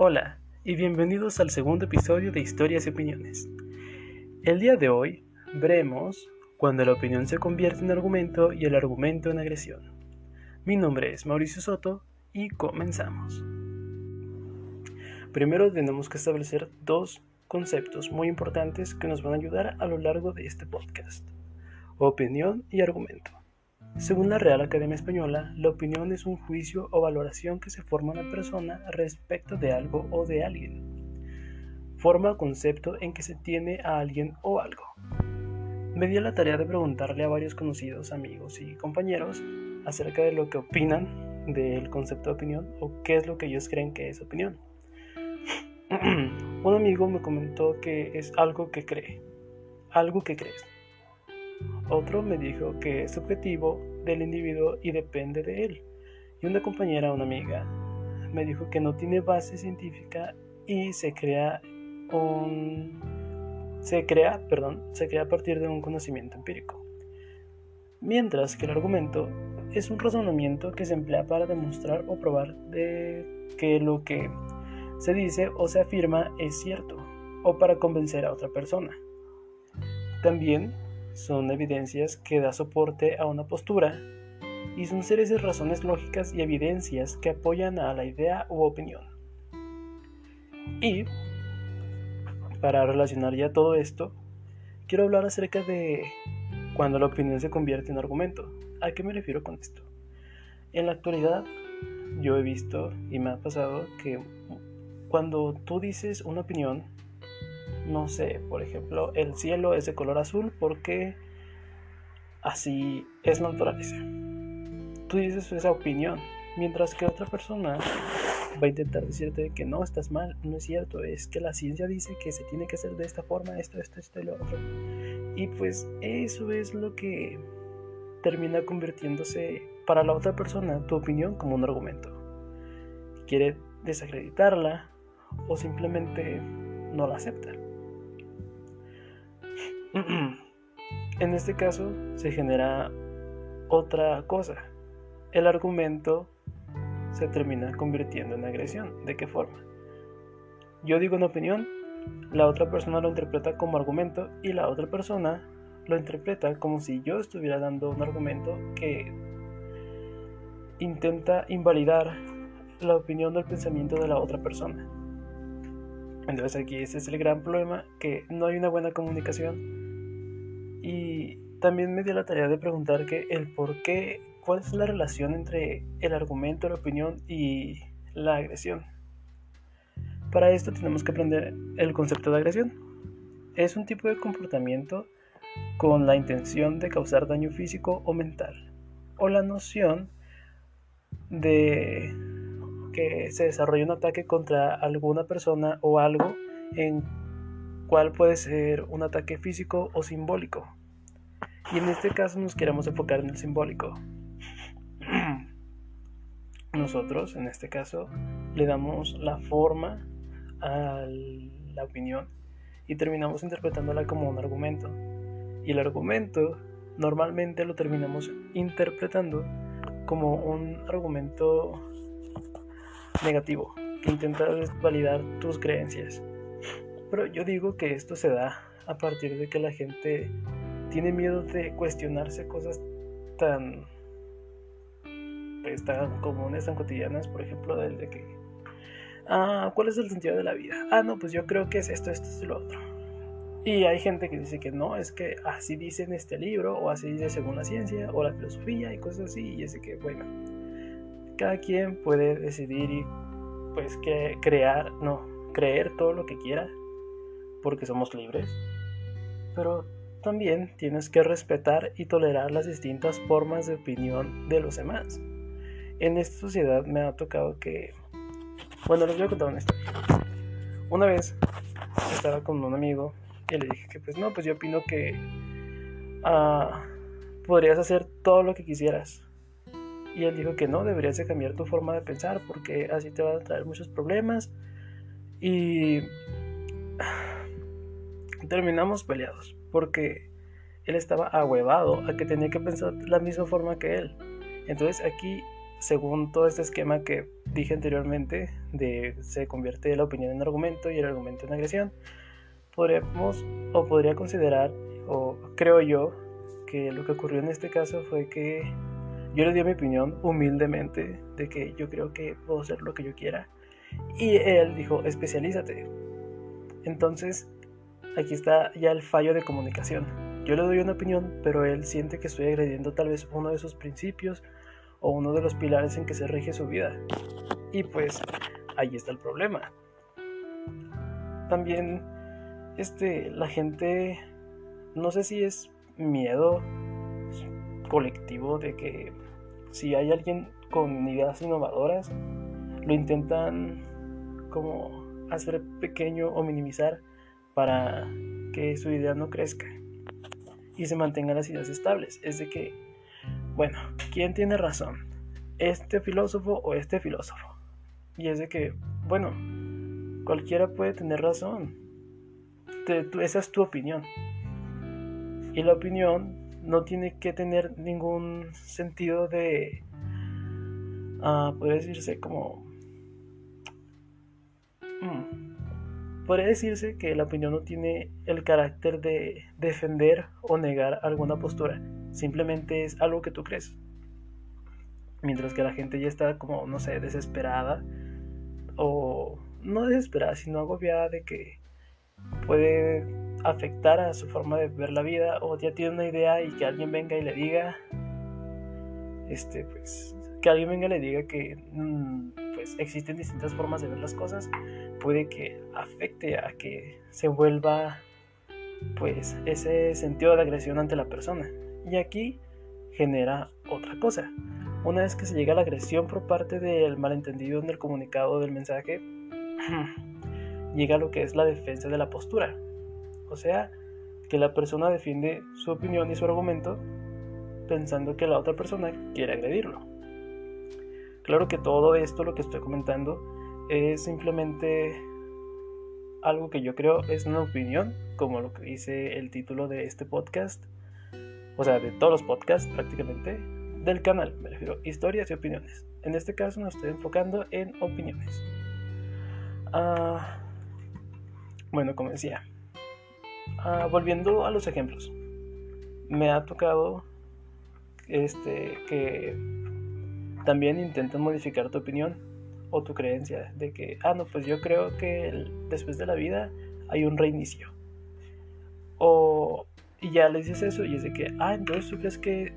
Hola y bienvenidos al segundo episodio de Historias y Opiniones. El día de hoy veremos cuando la opinión se convierte en argumento y el argumento en agresión. Mi nombre es Mauricio Soto y comenzamos. Primero tenemos que establecer dos conceptos muy importantes que nos van a ayudar a lo largo de este podcast. Opinión y argumento. Según la Real Academia Española, la opinión es un juicio o valoración que se forma una persona respecto de algo o de alguien. Forma o concepto en que se tiene a alguien o algo. Me di la tarea de preguntarle a varios conocidos, amigos y compañeros acerca de lo que opinan del concepto de opinión o qué es lo que ellos creen que es opinión. Un amigo me comentó que es algo que cree, algo que crees. Otro me dijo que es subjetivo del individuo y depende de él. Y una compañera, una amiga, me dijo que no tiene base científica y se crea un se crea, perdón, se crea a partir de un conocimiento empírico. Mientras que el argumento es un razonamiento que se emplea para demostrar o probar de que lo que se dice o se afirma es cierto o para convencer a otra persona. También son evidencias que da soporte a una postura y son series de razones lógicas y evidencias que apoyan a la idea u opinión. Y, para relacionar ya todo esto, quiero hablar acerca de cuando la opinión se convierte en argumento. ¿A qué me refiero con esto? En la actualidad, yo he visto y me ha pasado que cuando tú dices una opinión, no sé, por ejemplo, el cielo es de color azul porque así es naturaleza. Tú dices esa opinión, mientras que otra persona va a intentar decirte que no, estás mal, no es cierto, es que la ciencia dice que se tiene que hacer de esta forma, esto, esto, esto y lo otro. Y pues eso es lo que termina convirtiéndose para la otra persona tu opinión como un argumento. Quiere desacreditarla o simplemente no la acepta. En este caso se genera otra cosa. El argumento se termina convirtiendo en agresión. ¿De qué forma? Yo digo una opinión, la otra persona lo interpreta como argumento y la otra persona lo interpreta como si yo estuviera dando un argumento que intenta invalidar la opinión o el pensamiento de la otra persona. Entonces aquí ese es el gran problema, que no hay una buena comunicación. Y también me dio la tarea de preguntar que el por qué, cuál es la relación entre el argumento, la opinión y la agresión. Para esto tenemos que aprender el concepto de agresión. Es un tipo de comportamiento con la intención de causar daño físico o mental, o la noción de que se desarrolla un ataque contra alguna persona o algo en cual puede ser un ataque físico o simbólico. Y en este caso nos queremos enfocar en el simbólico. Nosotros, en este caso, le damos la forma a la opinión y terminamos interpretándola como un argumento. Y el argumento normalmente lo terminamos interpretando como un argumento negativo, que intenta validar tus creencias. Pero yo digo que esto se da a partir de que la gente tiene miedo de cuestionarse cosas tan, pues, tan comunes, tan cotidianas, por ejemplo, del de que, ah, ¿cuál es el sentido de la vida? Ah, no, pues yo creo que es esto, esto es lo otro. Y hay gente que dice que no, es que así dice en este libro, o así dice según la ciencia, o la filosofía, y cosas así, y es que, bueno, cada quien puede decidir y pues que crear, no, creer todo lo que quiera, porque somos libres. Pero también tienes que respetar y tolerar las distintas formas de opinión de los demás. En esta sociedad me ha tocado que, bueno, les voy a contar una historia. Una vez estaba con un amigo y le dije que pues no, pues yo opino que ah, podrías hacer todo lo que quisieras y él dijo que no, deberías de cambiar tu forma de pensar porque así te va a traer muchos problemas. Y terminamos peleados porque él estaba ahuevado a que tenía que pensar la misma forma que él. Entonces aquí, según todo este esquema que dije anteriormente, de se convierte la opinión en argumento y el argumento en agresión, podríamos o podría considerar, o creo yo, que lo que ocurrió en este caso fue que yo le di mi opinión humildemente de que yo creo que puedo hacer lo que yo quiera. Y él dijo, especialízate. Entonces, aquí está ya el fallo de comunicación. Yo le doy una opinión, pero él siente que estoy agrediendo tal vez uno de sus principios o uno de los pilares en que se rige su vida. Y pues ahí está el problema. También este la gente no sé si es miedo colectivo de que si hay alguien con ideas innovadoras lo intentan como hacer pequeño o minimizar para que su idea no crezca y se mantengan las ideas estables. Es de que, bueno, ¿quién tiene razón? ¿Este filósofo o este filósofo? Y es de que, bueno, cualquiera puede tener razón. esa es tu opinión. Y la opinión no tiene que tener ningún sentido de, uh, podría decirse como... Hmm, podría decirse que la opinión no tiene el carácter de defender o negar alguna postura. Simplemente es algo que tú crees. Mientras que la gente ya está como, no sé, desesperada. O no desesperada, sino agobiada de que puede afectar a su forma de ver la vida o ya tiene una idea y que alguien venga y le diga este pues que alguien venga y le diga que mm, pues existen distintas formas de ver las cosas puede que afecte a que se vuelva pues ese sentido de agresión ante la persona. Y aquí genera otra cosa. Una vez que se llega a la agresión por parte del malentendido en el comunicado del mensaje llega lo que es la defensa de la postura o sea, que la persona defiende su opinión y su argumento pensando que la otra persona quiere agredirlo. Claro que todo esto, lo que estoy comentando, es simplemente algo que yo creo es una opinión, como lo que dice el título de este podcast, o sea, de todos los podcasts prácticamente, del canal, me refiero, historias y opiniones. En este caso nos estoy enfocando en opiniones. Ah, bueno, como decía, Ah, volviendo a los ejemplos, me ha tocado este, que también intenten modificar tu opinión o tu creencia de que, ah, no, pues yo creo que después de la vida hay un reinicio. O, y ya le dices eso y es de que, ah, entonces tú crees que,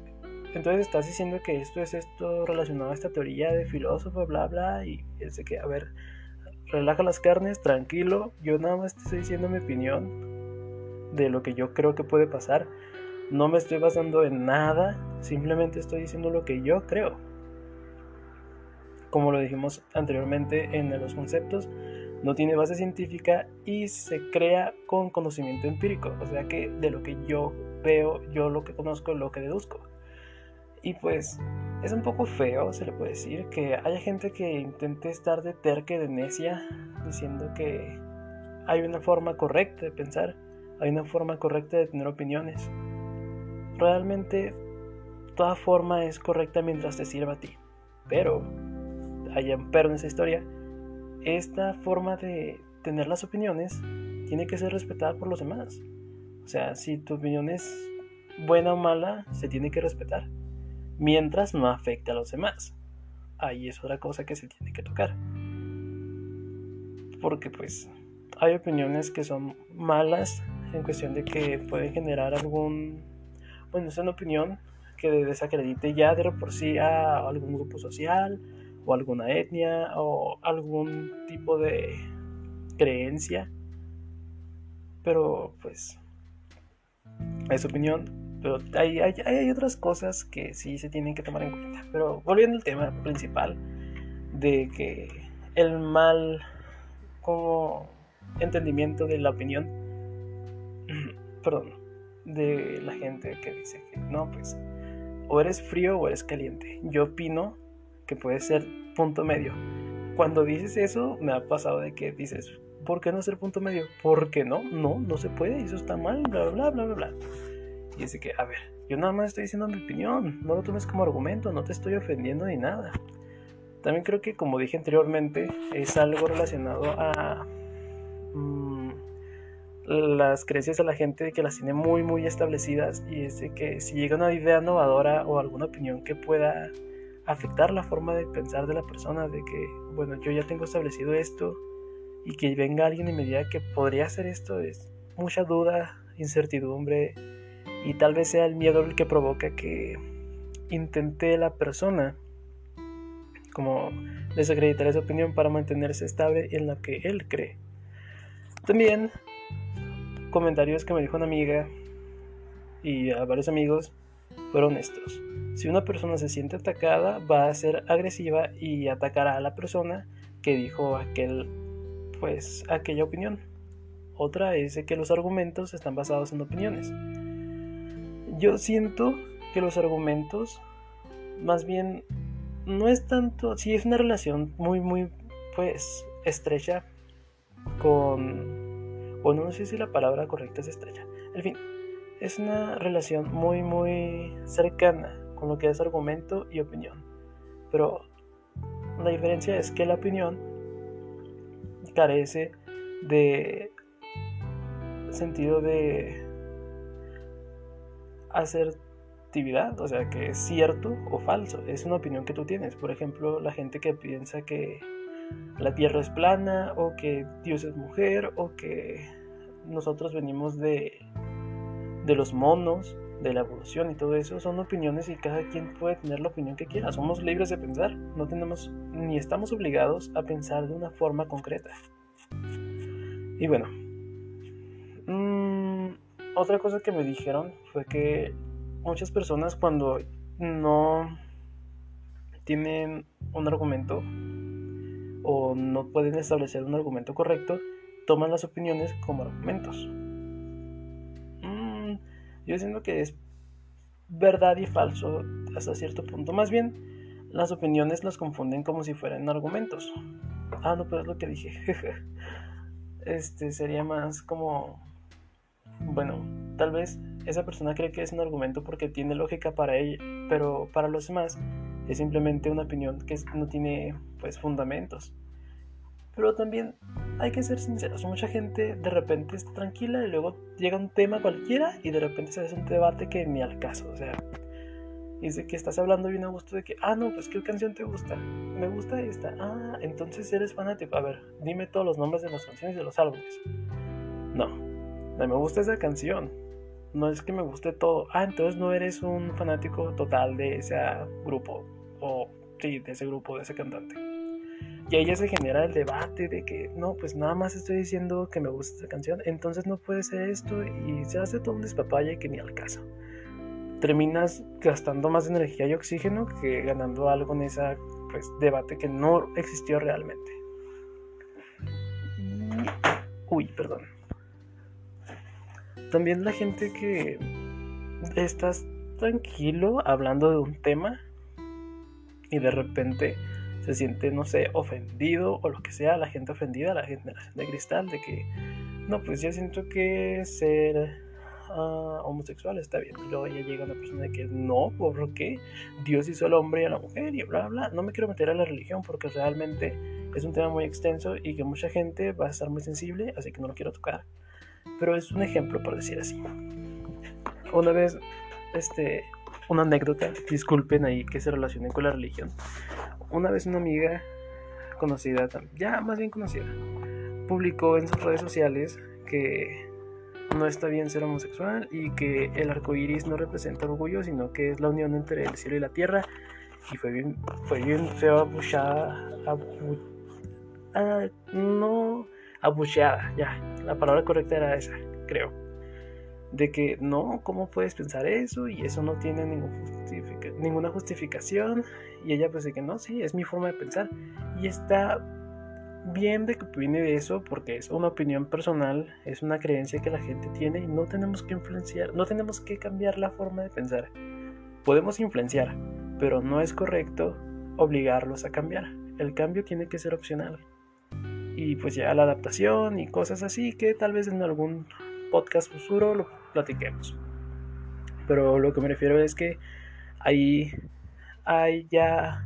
entonces estás diciendo que esto es esto relacionado a esta teoría de filósofo, bla, bla, y es de que, a ver, relaja las carnes, tranquilo, yo nada más te estoy diciendo mi opinión, de lo que yo creo que puede pasar. No me estoy basando en nada, simplemente estoy diciendo lo que yo creo. Como lo dijimos anteriormente en los conceptos, no tiene base científica y se crea con conocimiento empírico, o sea que de lo que yo veo, yo lo que conozco, lo que deduzco. Y pues es un poco feo, se le puede decir, que haya gente que intente estar de terque, de necia, diciendo que hay una forma correcta de pensar hay una forma correcta de tener opiniones. Realmente toda forma es correcta mientras te sirva a ti. Pero, hay un pero en esa historia, esta forma de tener las opiniones tiene que ser respetada por los demás. O sea, si tu opinión es buena o mala, se tiene que respetar. Mientras no afecte a los demás. Ahí es otra cosa que se tiene que tocar. Porque pues hay opiniones que son malas en cuestión de que puede generar algún, bueno, es una opinión que desacredite ya de por sí a algún grupo social o alguna etnia o algún tipo de creencia. Pero pues es opinión, pero hay, hay, hay, otras cosas que sí se tienen que tomar en cuenta. Pero volviendo al tema principal de que el mal como entendimiento de la opinión perdón, de la gente que dice que no, pues o eres frío o eres caliente. Yo opino que puede ser punto medio. Cuando dices eso, me ha pasado de que dices, ¿por qué no ser punto medio? ¿Por qué no? No, no se puede, eso está mal, bla, bla, bla, bla, bla. Y dice que, a ver, yo nada más estoy diciendo mi opinión, no lo tomes como argumento, no te estoy ofendiendo ni nada. También creo que, como dije anteriormente, es algo relacionado a las creencias de la gente que las tiene muy, muy establecidas y es de que si llega una idea innovadora o alguna opinión que pueda afectar la forma de pensar de la persona, de que, bueno, yo ya tengo establecido esto y que venga alguien y me diga que podría hacer esto, es mucha duda, incertidumbre y tal vez sea el miedo el que provoca que intente la persona como desacreditar esa opinión para mantenerse estable en lo que él cree. También comentarios que me dijo una amiga y a varios amigos fueron estos. Si una persona se siente atacada, va a ser agresiva y atacará a la persona que dijo aquel, pues, aquella opinión. Otra es que los argumentos están basados en opiniones. Yo siento que los argumentos, más bien, no es tanto, sí es una relación muy, muy, pues, estrecha con, bueno, no sé si la palabra correcta es estrecha. En fin, es una relación muy, muy cercana con lo que es argumento y opinión. Pero la diferencia es que la opinión carece de sentido de asertividad, o sea, que es cierto o falso, es una opinión que tú tienes. Por ejemplo, la gente que piensa que la Tierra es plana o que Dios es mujer o que nosotros venimos de, de los monos de la evolución y todo eso son opiniones y cada quien puede tener la opinión que quiera. Somos libres de pensar, no tenemos ni estamos obligados a pensar de una forma concreta. Y bueno, mmm, otra cosa que me dijeron fue que muchas personas cuando no tienen un argumento o no pueden establecer un argumento correcto, toman las opiniones como argumentos. Yo siento que es verdad y falso hasta cierto punto. Más bien, las opiniones las confunden como si fueran argumentos. Ah, no, pero es lo que dije. este sería más como. Bueno, tal vez esa persona cree que es un argumento porque tiene lógica para ella, pero para los demás es simplemente una opinión que no tiene pues fundamentos. Pero también hay que ser sinceros, mucha gente de repente está tranquila y luego llega un tema cualquiera y de repente se hace un debate que ni al caso, o sea, dice que estás hablando bien a gusto de que, ah, no, pues qué canción te gusta, me gusta esta, ah, entonces eres fanático, a ver, dime todos los nombres de las canciones de los álbumes. No, me gusta esa canción, no es que me guste todo, ah, entonces no eres un fanático total de ese grupo, o sí, de ese grupo, de ese cantante. Y ahí ya se genera el debate de que no, pues nada más estoy diciendo que me gusta esa canción, entonces no puede ser esto y se hace todo un despapalle que ni al caso. Terminas gastando más energía y oxígeno que ganando algo en ese pues, debate que no existió realmente. Uy, perdón. También la gente que estás tranquilo hablando de un tema y de repente se siente, no sé, ofendido o lo que sea, la gente ofendida, la gente de cristal, de que, no, pues yo siento que ser uh, homosexual está bien. Y luego ya llega una persona de que no, ¿por qué? Dios hizo al hombre y a la mujer y bla, bla. No me quiero meter a la religión porque realmente es un tema muy extenso y que mucha gente va a estar muy sensible, así que no lo quiero tocar. Pero es un ejemplo, por decir así. Una vez, este, una anécdota, disculpen ahí que se relacione con la religión una vez una amiga conocida, ya más bien conocida, publicó en sus redes sociales que no está bien ser homosexual y que el arco iris no representa orgullo, sino que es la unión entre el cielo y la tierra. Y fue bien, fue bien feo abuchada, ah, no abucheada, ya, la palabra correcta era esa, creo de que no, ¿cómo puedes pensar eso? Y eso no tiene ninguna justificación. Y ella pues de que no, sí, es mi forma de pensar. Y está bien de que viene de eso porque es una opinión personal, es una creencia que la gente tiene y no tenemos que influenciar, no tenemos que cambiar la forma de pensar. Podemos influenciar, pero no es correcto obligarlos a cambiar. El cambio tiene que ser opcional. Y pues ya la adaptación y cosas así que tal vez en algún podcast futuro lo platiquemos. Pero lo que me refiero es que ahí hay ya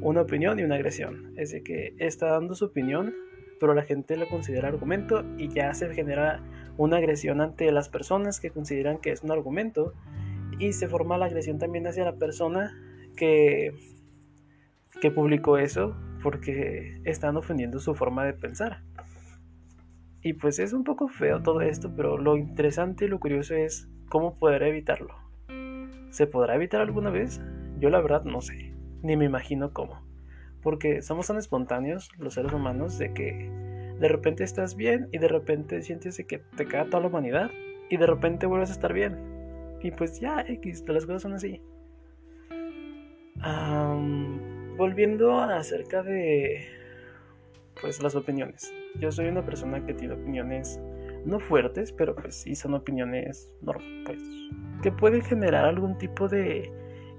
una opinión y una agresión. Es de que está dando su opinión, pero la gente lo considera argumento y ya se genera una agresión ante las personas que consideran que es un argumento y se forma la agresión también hacia la persona que, que publicó eso porque están ofendiendo su forma de pensar. Y pues es un poco feo todo esto, pero lo interesante y lo curioso es cómo poder evitarlo. ¿Se podrá evitar alguna vez? Yo la verdad no sé, ni me imagino cómo. Porque somos tan espontáneos los seres humanos de que de repente estás bien y de repente sientes que te cae toda la humanidad y de repente vuelves a estar bien. Y pues ya, X, las cosas son así. volviendo acerca de pues las opiniones. Yo soy una persona que tiene opiniones no fuertes, pero pues sí son opiniones pues, que pueden generar algún tipo de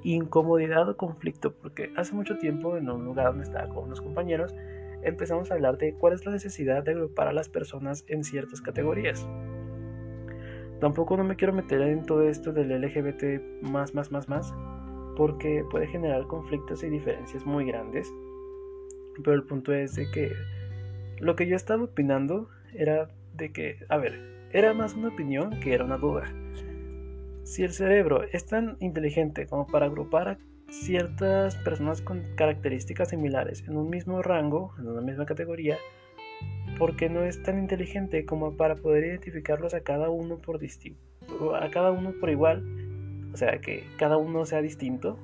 incomodidad o conflicto, porque hace mucho tiempo en un lugar donde estaba con unos compañeros empezamos a hablar de cuál es la necesidad de agrupar a las personas en ciertas categorías. Tampoco no me quiero meter en todo esto del LGBT más, más, más, más, porque puede generar conflictos y diferencias muy grandes. Pero el punto es de que lo que yo estaba opinando era de que, a ver, era más una opinión que era una duda. Si el cerebro es tan inteligente como para agrupar a ciertas personas con características similares en un mismo rango, en una misma categoría, ¿por qué no es tan inteligente como para poder identificarlos a cada uno por distinto, a cada uno por igual, o sea, que cada uno sea distinto.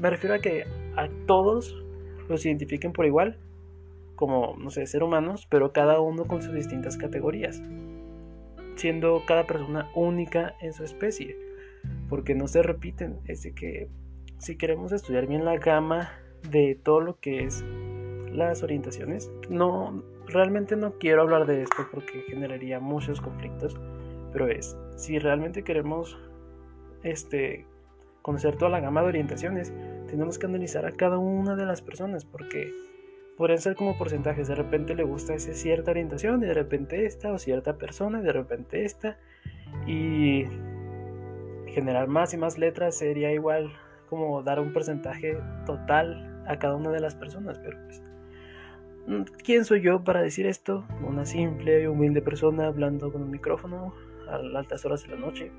me refiero a que a todos los identifiquen por igual, como, no sé, ser humanos, pero cada uno con sus distintas categorías, siendo cada persona única en su especie, porque no se repiten, es de que si queremos estudiar bien la gama de todo lo que es las orientaciones, no, realmente no quiero hablar de esto porque generaría muchos conflictos, pero es, si realmente queremos este, conocer toda la gama de orientaciones, tenemos que analizar a cada una de las personas porque podrían ser como porcentajes. De repente le gusta esa cierta orientación y de repente esta o cierta persona y de repente esta. Y generar más y más letras sería igual como dar un porcentaje total a cada una de las personas. Pero pues, mm, ¿quién soy yo para decir esto? Una simple y humilde persona hablando con un micrófono a altas horas de la noche.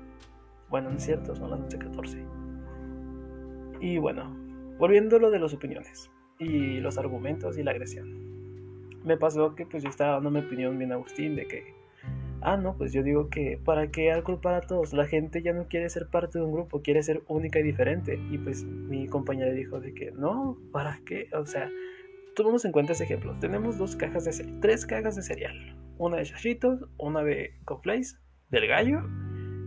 Bueno, no es cierto, son las 11.14. Y bueno, volviendo lo de las opiniones y los argumentos y la agresión. Me pasó que pues yo estaba dando mi opinión bien Agustín de que, ah, no, pues yo digo que para qué agrupar a todos, la gente ya no quiere ser parte de un grupo, quiere ser única y diferente. Y pues mi compañera dijo de que, no, ¿para qué? O sea, tomamos en cuenta ese ejemplo. Tenemos dos cajas de cereal, tres cajas de cereal. Una de Chashitos, una de Conflace, del gallo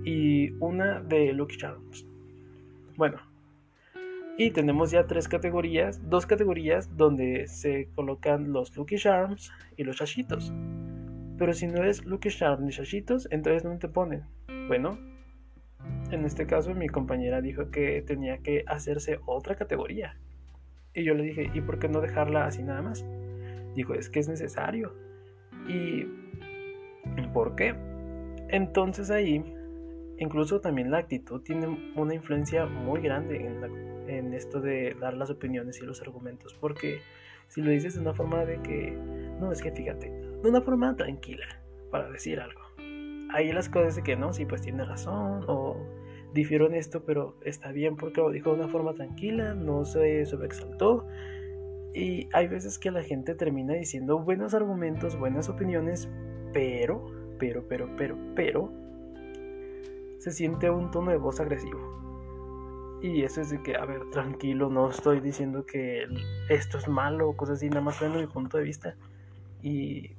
y una de Lucky Charms. Bueno, y tenemos ya tres categorías, dos categorías donde se colocan los Lucky Charms y los Chashitos. Pero si no es Lucky Charms ni Chashitos, entonces no te ponen. Bueno, en este caso mi compañera dijo que tenía que hacerse otra categoría. Y yo le dije, ¿y por qué no dejarla así nada más? Dijo, es que es necesario. ¿Y por qué? Entonces ahí, incluso también la actitud tiene una influencia muy grande en la en esto de dar las opiniones y los argumentos, porque si lo dices de una forma de que, no, es que fíjate, de una forma tranquila, para decir algo. Ahí las cosas de que no, sí, pues tiene razón, o difiero en esto, pero está bien porque lo dijo de una forma tranquila, no se sobreexaltó. Y hay veces que la gente termina diciendo buenos argumentos, buenas opiniones, pero, pero, pero, pero, pero, se siente un tono de voz agresivo. Y eso es de que, a ver, tranquilo, no estoy diciendo que esto es malo o cosas así, nada más viendo mi punto de vista. Y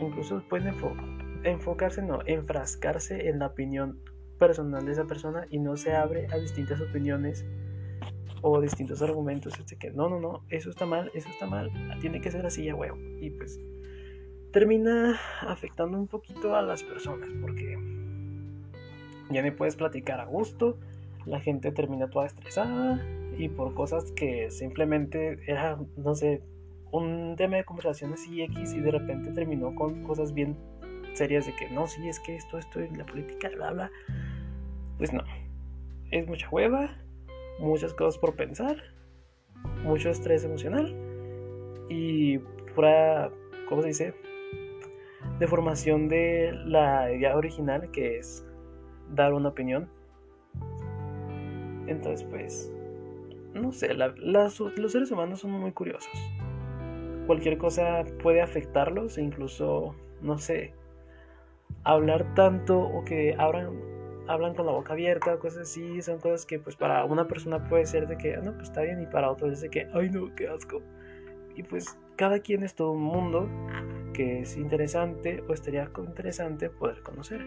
incluso pueden enfocarse, no, enfrascarse en la opinión personal de esa persona y no se abre a distintas opiniones o distintos argumentos. Es de que, no, no, no, eso está mal, eso está mal, tiene que ser así ya huevo. Y pues termina afectando un poquito a las personas porque ya me puedes platicar a gusto la gente termina toda estresada y por cosas que simplemente era, no sé, un tema de conversación así X y de repente terminó con cosas bien serias de que no, sí, es que esto, esto en la política, bla, bla. Pues no, es mucha hueva, muchas cosas por pensar mucho estrés emocional y pura, ¿cómo se dice? Deformación de la idea original que es dar una opinión. Entonces, pues, no sé, los seres humanos son muy curiosos. Cualquier cosa puede afectarlos e incluso, no sé, hablar tanto o que abran, hablan con la boca abierta, cosas así, son cosas que pues para una persona puede ser de que, ah, no, pues está bien, y para otros es de que, ay no, qué asco. Y pues cada quien es todo un mundo que es interesante o estaría interesante poder conocer.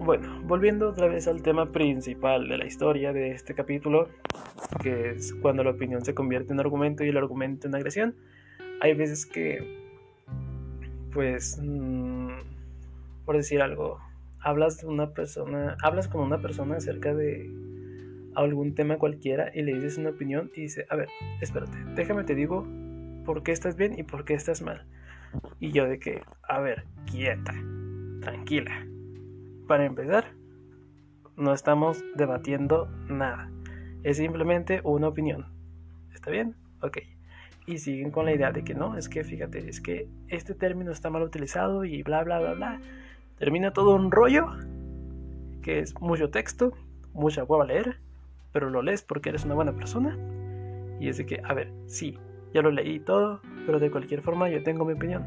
Bueno, volviendo otra vez al tema principal de la historia de este capítulo, que es cuando la opinión se convierte en argumento y el argumento en agresión, hay veces que, pues, mm, por decir algo, hablas de una persona, hablas con una persona acerca de algún tema cualquiera y le dices una opinión y dice, a ver, espérate, déjame te digo por qué estás bien y por qué estás mal. Y yo de que, a ver, quieta, tranquila. Para empezar, no estamos debatiendo nada. Es simplemente una opinión. ¿Está bien? Ok. Y siguen con la idea de que no, es que fíjate, es que este término está mal utilizado y bla, bla, bla, bla. Termina todo un rollo que es mucho texto, mucha hueva leer, pero lo lees porque eres una buena persona. Y es de que, a ver, sí, ya lo leí todo, pero de cualquier forma yo tengo mi opinión.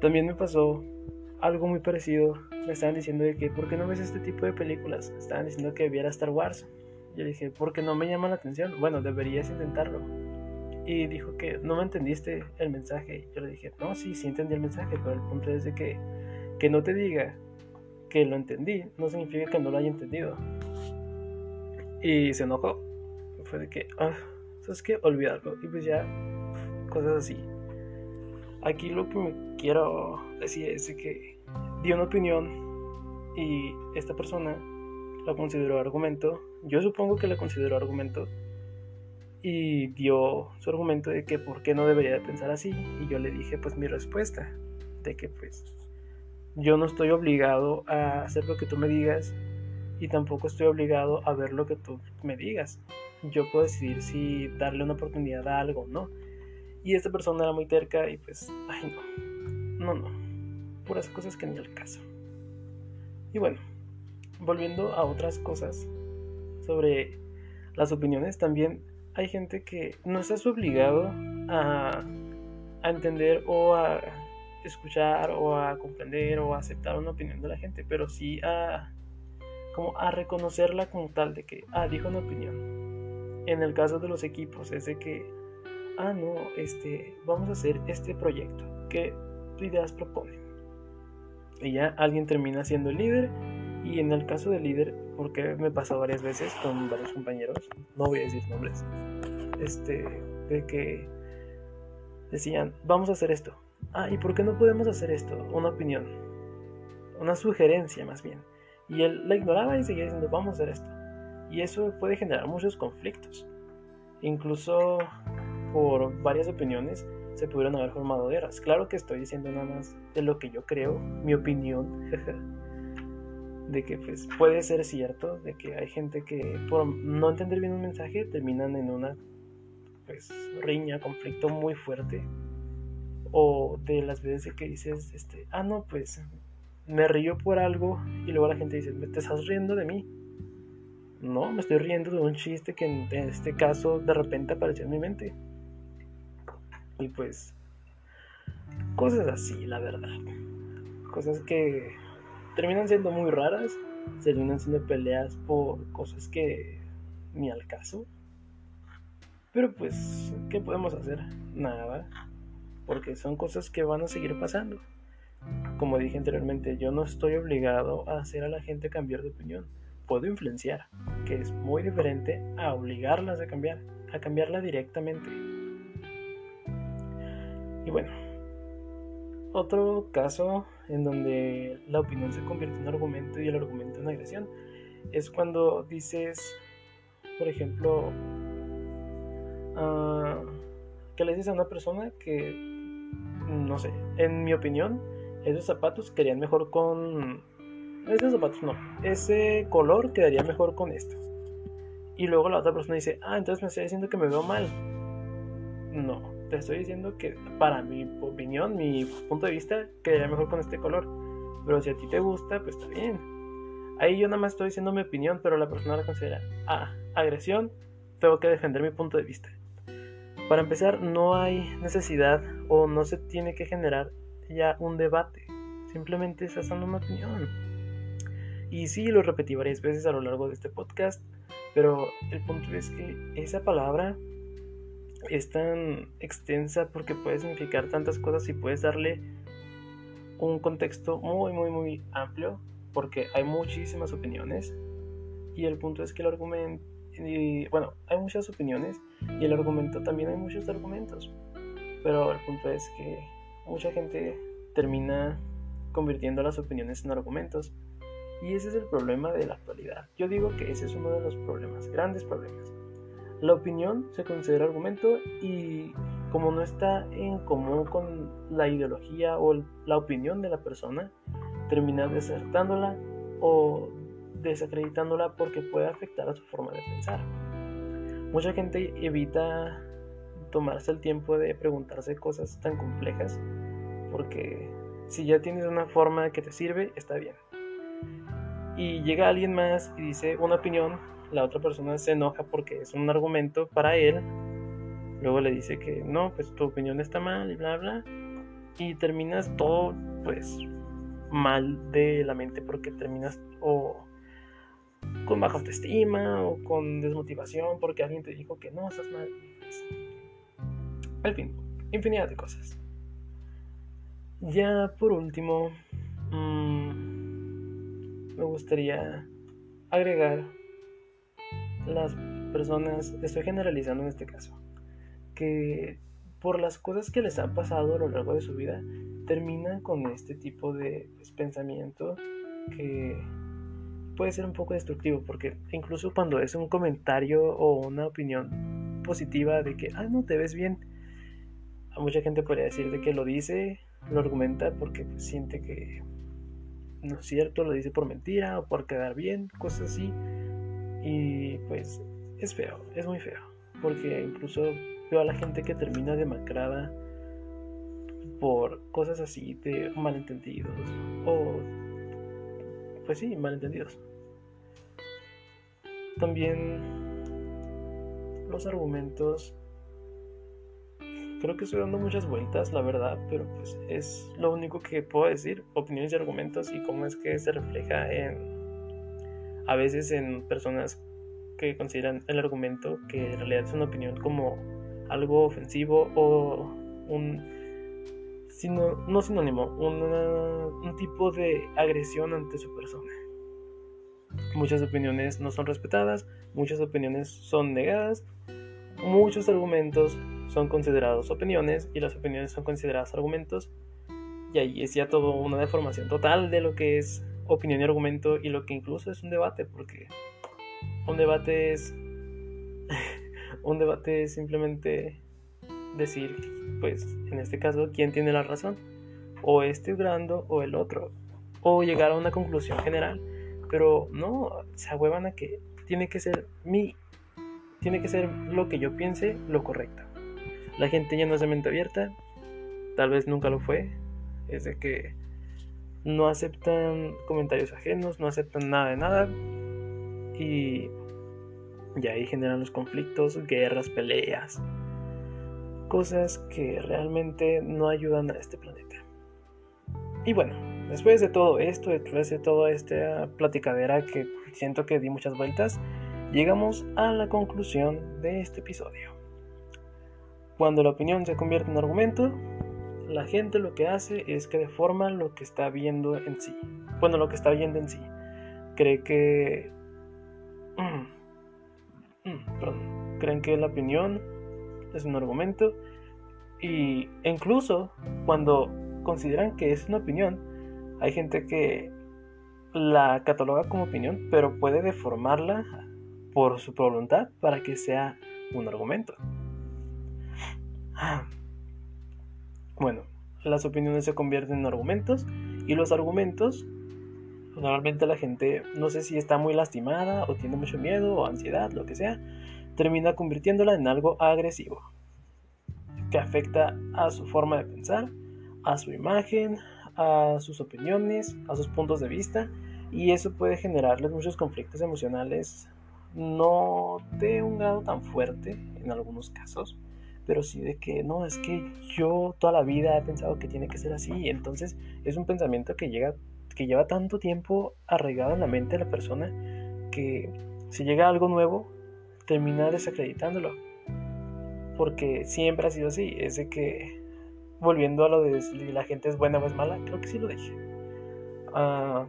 También me pasó algo muy parecido. Me estaban diciendo de que, ¿por qué no ves este tipo de películas? estaban diciendo que viera Star Wars. Yo le dije, porque no me llama la atención. Bueno, deberías intentarlo. Y dijo que no me entendiste el mensaje. Yo le dije, no, sí, sí entendí el mensaje, pero el punto es que, que no te diga que lo entendí, no significa que no lo haya entendido. Y se enojó. Fue de que, ah, ¿sabes qué? Olvidarlo. Y pues ya, cosas así. Aquí lo que me quiero decir es que dio una opinión y esta persona la consideró argumento. Yo supongo que la consideró argumento y dio su argumento de que por qué no debería de pensar así. Y yo le dije pues mi respuesta, de que pues yo no estoy obligado a hacer lo que tú me digas y tampoco estoy obligado a ver lo que tú me digas. Yo puedo decidir si darle una oportunidad a algo o no. Y esta persona era muy terca y pues, ay no, no, no, puras cosas que ni el caso. Y bueno, volviendo a otras cosas sobre las opiniones, también hay gente que no estás obligado a, entender o a escuchar o a comprender o a aceptar una opinión de la gente, pero sí a como a reconocerla como tal de que, ah, dijo una opinión. En el caso de los equipos es de que, ah, no, este, vamos a hacer este proyecto, ¿qué ideas proponen? Y ya alguien termina siendo el líder y en el caso del líder, porque me pasó varias veces con varios compañeros, no voy a decir nombres, este, de que decían, vamos a hacer esto. Ah, ¿y por qué no podemos hacer esto? Una opinión, una sugerencia más bien. Y él la ignoraba y seguía diciendo, vamos a hacer esto. Y eso puede generar muchos conflictos. Incluso por varias opiniones se pudieron haber formado guerras. Claro que estoy diciendo nada más de lo que yo creo, mi opinión, de que pues puede ser cierto, de que hay gente que por no entender bien un mensaje terminan en una pues riña, conflicto muy fuerte. O de las veces que dices, este, ah no, pues me río por algo y luego la gente dice, ¿te estás riendo de mí? No, me estoy riendo de un chiste que en este caso de repente apareció en mi mente. Y pues, cosas así, la verdad. Cosas que terminan siendo muy raras, terminan siendo peleas por cosas que ni al caso. Pero pues, ¿qué podemos hacer? Nada. Porque son cosas que van a seguir pasando como dije anteriormente, yo no estoy obligado a hacer a la gente cambiar de opinión. Puedo influenciar, que es muy diferente a obligarlas a cambiar, a cambiarla directamente. Y bueno, otro caso en donde la opinión se convierte en argumento y el argumento en agresión es cuando dices, por ejemplo, uh, que le dices a una persona que, no sé, en mi opinión, esos zapatos quedarían mejor con... Esos zapatos no. Ese color quedaría mejor con estos. Y luego la otra persona dice, ah, entonces me está diciendo que me veo mal. No, te estoy diciendo que para mi opinión, mi punto de vista, quedaría mejor con este color. Pero si a ti te gusta, pues está bien. Ahí yo nada más estoy diciendo mi opinión, pero la persona la considera, ah, agresión, tengo que defender mi punto de vista. Para empezar, no hay necesidad o no se tiene que generar ya un debate. Simplemente estás dando una opinión. Y sí, lo repetí varias veces a lo largo de este podcast, pero el punto es que esa palabra es tan extensa porque puede significar tantas cosas y puedes darle un contexto muy, muy, muy amplio porque hay muchísimas opiniones y el punto es que el argumento, bueno, hay muchas opiniones y el argumento también hay muchos argumentos, pero el punto es que mucha gente termina convirtiendo las opiniones en argumentos y ese es el problema de la actualidad. Yo digo que ese es uno de los problemas, grandes problemas. La opinión se considera argumento y como no está en común con la ideología o la opinión de la persona, termina desertándola o desacreditándola porque puede afectar a su forma de pensar. Mucha gente evita tomarse el tiempo de preguntarse cosas tan complejas porque si ya tienes una forma que te sirve, está bien. Y llega alguien más y dice una opinión la otra persona se enoja porque es un argumento para él, luego le dice que no, pues tu opinión está mal y bla, bla, y terminas todo, pues, mal de la mente porque terminas o con baja autoestima o con desmotivación porque alguien te dijo que no, estás mal. Al fin, infinidad de cosas. Ya por último, mmm, me gustaría agregar las personas, estoy generalizando en este caso, que por las cosas que les han pasado a lo largo de su vida, terminan con este tipo de pensamiento que puede ser un poco destructivo, porque incluso cuando es un comentario o una opinión positiva de que, ah, no te ves bien, a mucha gente podría decir de que lo dice, lo argumenta porque pues, siente que no es cierto, lo dice por mentira o por quedar bien, cosas así. Y pues es feo, es muy feo. Porque incluso veo a la gente que termina demacrada por cosas así de malentendidos. O pues sí, malentendidos. También los argumentos. Creo que estoy dando muchas vueltas, la verdad, pero pues es lo único que puedo decir, opiniones y argumentos y cómo es que se refleja en a veces en personas que consideran el argumento que en realidad es una opinión como algo ofensivo o un sino, no sinónimo, un tipo de agresión ante su persona. Muchas opiniones no son respetadas, muchas opiniones son negadas, muchos argumentos son considerados opiniones y las opiniones son consideradas argumentos y ahí es ya todo una deformación total de lo que es opinión y argumento y lo que incluso es un debate, porque un debate es un debate es simplemente decir, pues en este caso, quién tiene la razón, o este grando o el otro, o llegar a una conclusión general, pero no, se ahuevan a que tiene que ser mi, tiene que ser lo que yo piense lo correcto. La gente ya no es de mente abierta, tal vez nunca lo fue, es de que no aceptan comentarios ajenos, no aceptan nada de nada y, y ahí generan los conflictos, guerras, peleas, cosas que realmente no ayudan a este planeta. Y bueno, después de todo esto, después de toda esta platicadera que siento que di muchas vueltas, llegamos a la conclusión de este episodio. Cuando la opinión se convierte en argumento, la gente lo que hace es que deforma lo que está viendo en sí. Bueno, lo que está viendo en sí. Cree que... Mm, perdón. Creen que la opinión es un argumento y incluso cuando consideran que es una opinión, hay gente que la cataloga como opinión, pero puede deformarla por su voluntad para que sea un argumento. Bueno, las opiniones se convierten en argumentos y los argumentos Normalmente la gente, no sé si está muy lastimada o tiene mucho miedo o ansiedad, lo que sea, termina convirtiéndola en algo agresivo, que afecta a su forma de pensar, a su imagen, a sus opiniones, a sus puntos de vista, y eso puede generarles muchos conflictos emocionales, no de un grado tan fuerte en algunos casos, pero sí de que no, es que yo toda la vida he pensado que tiene que ser así, entonces es un pensamiento que llega que lleva tanto tiempo arraigado en la mente de la persona que si llega algo nuevo termina desacreditándolo. Porque siempre ha sido así es de que volviendo a lo de si la gente es buena o es mala creo que sí lo dije. Ah,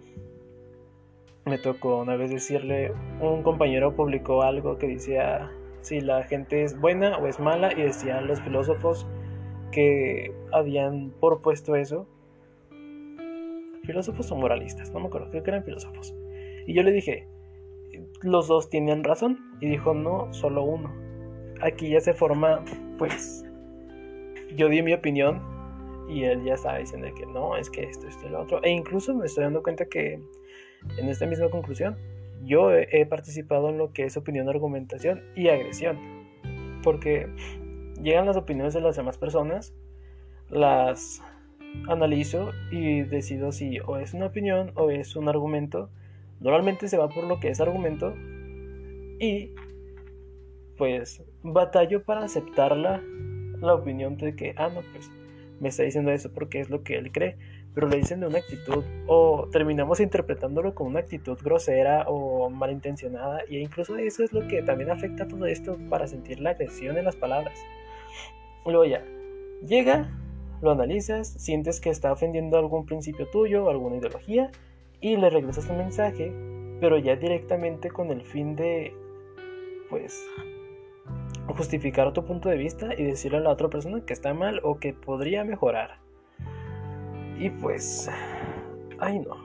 me tocó una vez decirle un compañero publicó algo que decía si la gente es buena o es mala y decían los filósofos que habían propuesto eso. Filósofos o moralistas, no me acuerdo, creo que eran filósofos. Y yo le dije, los dos tienen razón. Y dijo, no, solo uno. Aquí ya se forma, pues, yo di mi opinión y él ya estaba diciendo que no, es que esto, esto y lo otro. E incluso me estoy dando cuenta que en esta misma conclusión yo he, participado en lo que es opinión, argumentación y agresión. Porque llegan las opiniones de las demás personas, las analizo y decido si o es una opinión o es un argumento. Normalmente se va por lo que es argumento y pues batallo para aceptar la, la opinión de que, ah, no, pues me está diciendo eso porque es lo que él cree pero le dicen de una actitud o terminamos interpretándolo con una actitud grosera o malintencionada y incluso eso es lo que también afecta a todo esto para sentir la agresión en las palabras. Luego ya, llega, lo analizas, sientes que está ofendiendo algún principio tuyo alguna ideología y le regresas un mensaje, pero ya directamente con el fin de, pues, justificar tu punto de vista y decirle a la otra persona que está mal o que podría mejorar. Y pues, ay no.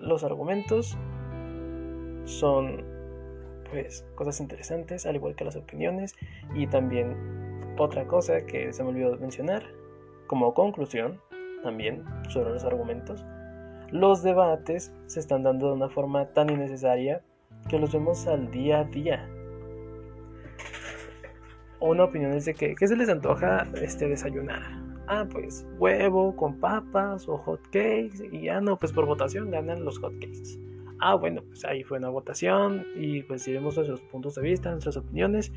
Los argumentos son pues cosas interesantes, al igual que las opiniones y también otra cosa que se me olvidó mencionar como conclusión también sobre los argumentos. Los debates se están dando de una forma tan innecesaria que los vemos al día a día. Una opinión es de que, ¿qué se les antoja este, desayunar? Ah, pues huevo con papas o hot cakes y ya no, pues por votación ganan los hot cakes. Ah, bueno, pues ahí fue una votación y pues diremos nuestros puntos de vista, nuestras opiniones.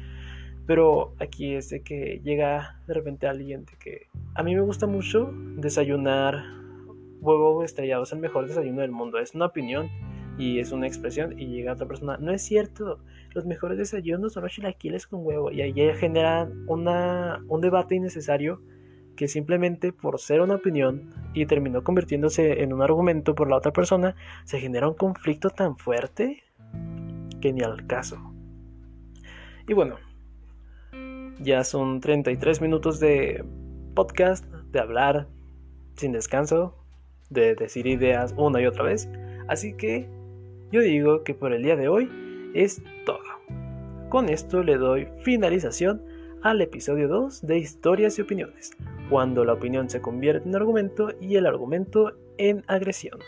Pero aquí es de que llega de repente alguien de que a mí me gusta mucho desayunar huevo estrellado, es el mejor desayuno del mundo. Es una opinión y es una expresión y llega otra persona, no es cierto, los mejores desayunos son los chilaquiles con huevo y ahí genera una, un debate innecesario que simplemente por ser una opinión y terminó convirtiéndose en un argumento por la otra persona, se genera un conflicto tan fuerte que ni al caso. Y bueno, ya son 33 minutos de podcast, de hablar sin descanso, de decir ideas una y otra vez. Así que yo digo que por el día de hoy es todo. Con esto le doy finalización al episodio 2 de Historias y Opiniones cuando la opinión se convierte en argumento y el argumento en agresión.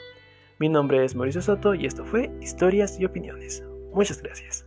Mi nombre es Mauricio Soto y esto fue Historias y Opiniones. Muchas gracias.